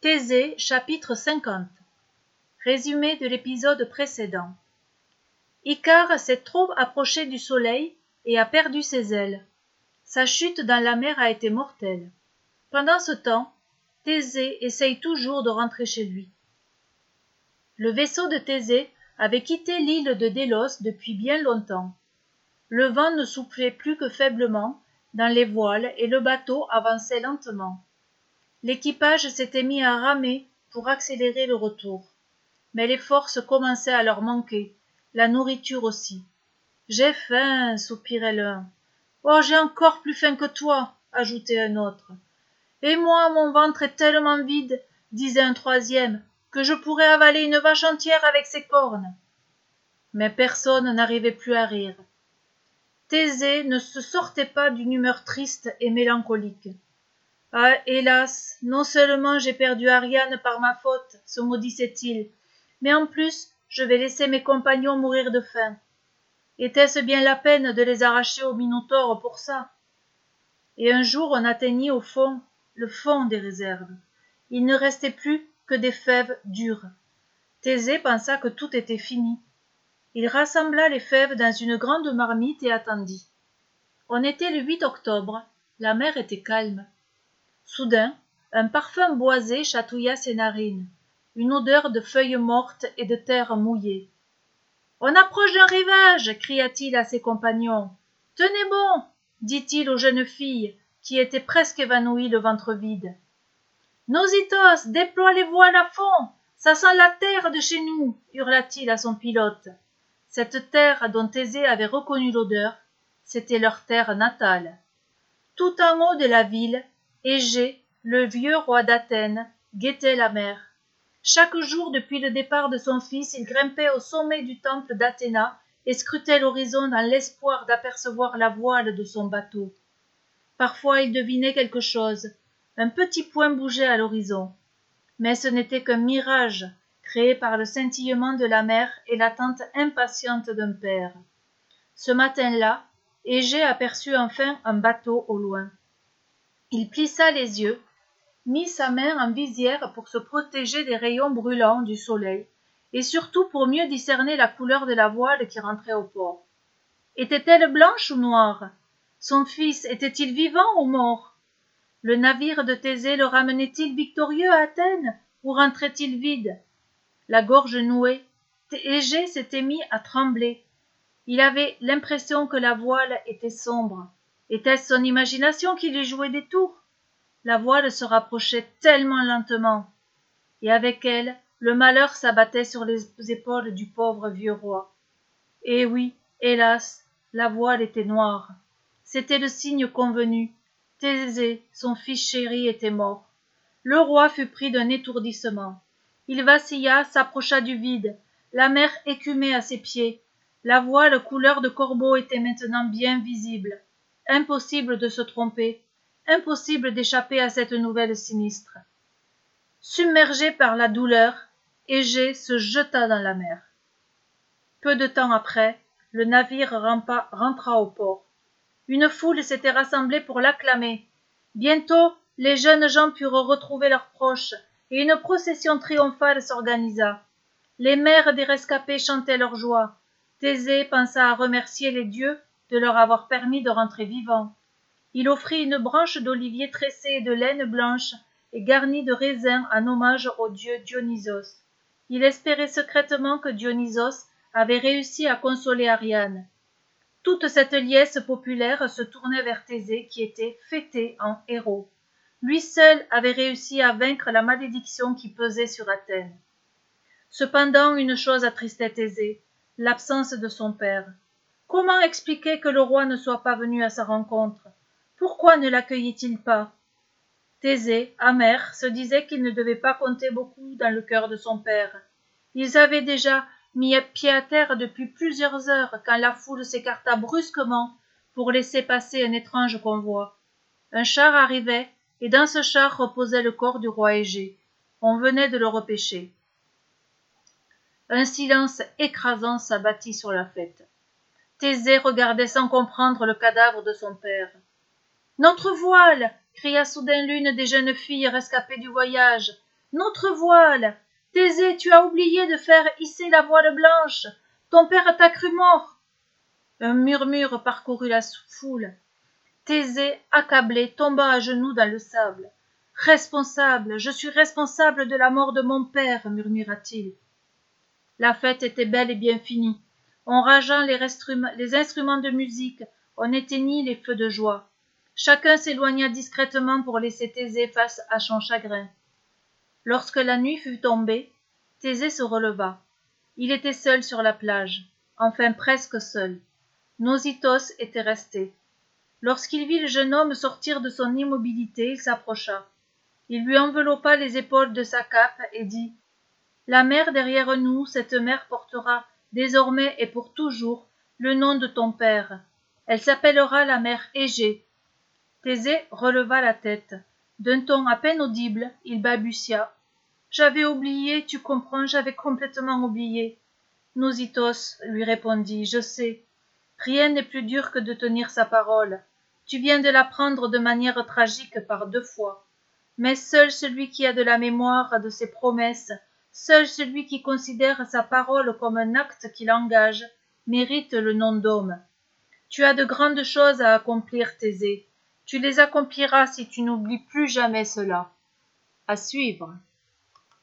Thésée chapitre 50 Résumé de l'épisode précédent Icare s'est trop approché du soleil et a perdu ses ailes. Sa chute dans la mer a été mortelle. Pendant ce temps, Thésée essaye toujours de rentrer chez lui. Le vaisseau de Thésée avait quitté l'île de Délos depuis bien longtemps. Le vent ne soufflait plus que faiblement dans les voiles et le bateau avançait lentement l'équipage s'était mis à ramer pour accélérer le retour. Mais les forces commençaient à leur manquer la nourriture aussi. J'ai faim soupirait l'un. Oh j'ai encore plus faim que toi ajoutait un autre. Et moi mon ventre est tellement vide disait un troisième que je pourrais avaler une vache entière avec ses cornes. Mais personne n'arrivait plus à rire. Thésée ne se sortait pas d'une humeur triste et mélancolique ah hélas non seulement j'ai perdu ariane par ma faute se maudissait-il mais en plus je vais laisser mes compagnons mourir de faim. Était-ce bien la peine de les arracher au minotaure pour ça? Et un jour on atteignit au fond le fond des réserves. Il ne restait plus que des fèves dures. Thésée pensa que tout était fini. Il rassembla les fèves dans une grande marmite et attendit. On était le 8 octobre. La mer était calme soudain un parfum boisé chatouilla ses narines. Une odeur de feuilles mortes et de terre mouillée on approche d'un rivage! cria-t-il à ses compagnons tenez bon! dit-il aux jeunes filles qui étaient presque évanouies le ventre vide Nositos, déploie les voiles à fond! Ça sent la terre de chez nous! hurla-t-il à son pilote. Cette terre dont thésée avait reconnu l'odeur c'était leur terre natale. Tout en haut de la ville Égée, le vieux roi d'Athènes, guettait la mer. Chaque jour depuis le départ de son fils, il grimpait au sommet du temple d'Athéna et scrutait l'horizon dans l'espoir d'apercevoir la voile de son bateau. Parfois il devinait quelque chose, un petit point bougeait à l'horizon. Mais ce n'était qu'un mirage créé par le scintillement de la mer et l'attente impatiente d'un père. Ce matin-là, Égée aperçut enfin un bateau au loin il plissa les yeux mit sa main en visière pour se protéger des rayons brûlants du soleil et surtout pour mieux discerner la couleur de la voile qui rentrait au port. Était-elle blanche ou noire? Son fils était-il vivant ou mort? Le navire de thésée le ramenait-il victorieux à athènes ou rentrait-il vide? La gorge nouée égée s'était mis à trembler. Il avait l'impression que la voile était sombre était-ce son imagination qui lui jouait des tours? La voile se rapprochait tellement lentement. Et avec elle le malheur s'abattait sur les épaules du pauvre vieux roi. Eh oui hélas la voile était noire. C'était le signe convenu. Thésée son fils chéri était mort. Le roi fut pris d'un étourdissement. Il vacilla s'approcha du vide. La mer écumait à ses pieds. La voile couleur de corbeau était maintenant bien visible impossible de se tromper. Impossible d'échapper à cette nouvelle sinistre. Submergé par la douleur égée se jeta dans la mer. Peu de temps après le navire rentra au port. Une foule s'était rassemblée pour l'acclamer. Bientôt les jeunes gens purent retrouver leurs proches et une procession triomphale s'organisa. Les mères des rescapés chantaient leur joie. Thésée pensa à remercier les dieux de leur avoir permis de rentrer vivants. Il offrit une branche d'olivier tressée de laine blanche et garnie de raisins en hommage au dieu dionysos. Il espérait secrètement que dionysos avait réussi à consoler ariane. Toute cette liesse populaire se tournait vers thésée qui était fêté en héros. Lui seul avait réussi à vaincre la malédiction qui pesait sur athènes. Cependant une chose attristait thésée l'absence de son père comment expliquer que le roi ne soit pas venu à sa rencontre? Pourquoi ne l'accueillait il pas? Thésée amer se disait qu'il ne devait pas compter beaucoup dans le cœur de son père. Ils avaient déjà mis pied à terre depuis plusieurs heures quand la foule s'écarta brusquement pour laisser passer un étrange convoi. Un char arrivait et dans ce char reposait le corps du roi égée. On venait de le repêcher. Un silence écrasant s'abattit sur la fête thésée regardait sans comprendre le cadavre de son père notre voile cria soudain l'une des jeunes filles rescapées du voyage Notre voile Thésée, tu as oublié de faire hisser la voile blanche. Ton père t'a cru mort. Un murmure parcourut la foule. Thésée, accablé, tomba à genoux dans le sable. Responsable, je suis responsable de la mort de mon père, murmura-t-il. La fête était bel et bien finie. En rageant les, les instruments de musique, on éteignit les feux de joie. Chacun s'éloigna discrètement pour laisser Thésée face à son chagrin. Lorsque la nuit fut tombée, Thésée se releva. Il était seul sur la plage, enfin presque seul. Nosithos était resté. Lorsqu'il vit le jeune homme sortir de son immobilité, il s'approcha. Il lui enveloppa les épaules de sa cape et dit La mer derrière nous, cette mer portera, désormais et pour toujours, le nom de ton père. Elle s'appellera la mer Égée. Thésée releva la tête. D'un ton à peine audible, il balbutia j'avais oublié, tu comprends, j'avais complètement oublié. Nosithos lui répondit, je sais. Rien n'est plus dur que de tenir sa parole. Tu viens de l'apprendre de manière tragique par deux fois. Mais seul celui qui a de la mémoire de ses promesses, seul celui qui considère sa parole comme un acte qui l'engage, mérite le nom d'homme. Tu as de grandes choses à accomplir, Thésée. Tu les accompliras si tu n'oublies plus jamais cela. À suivre.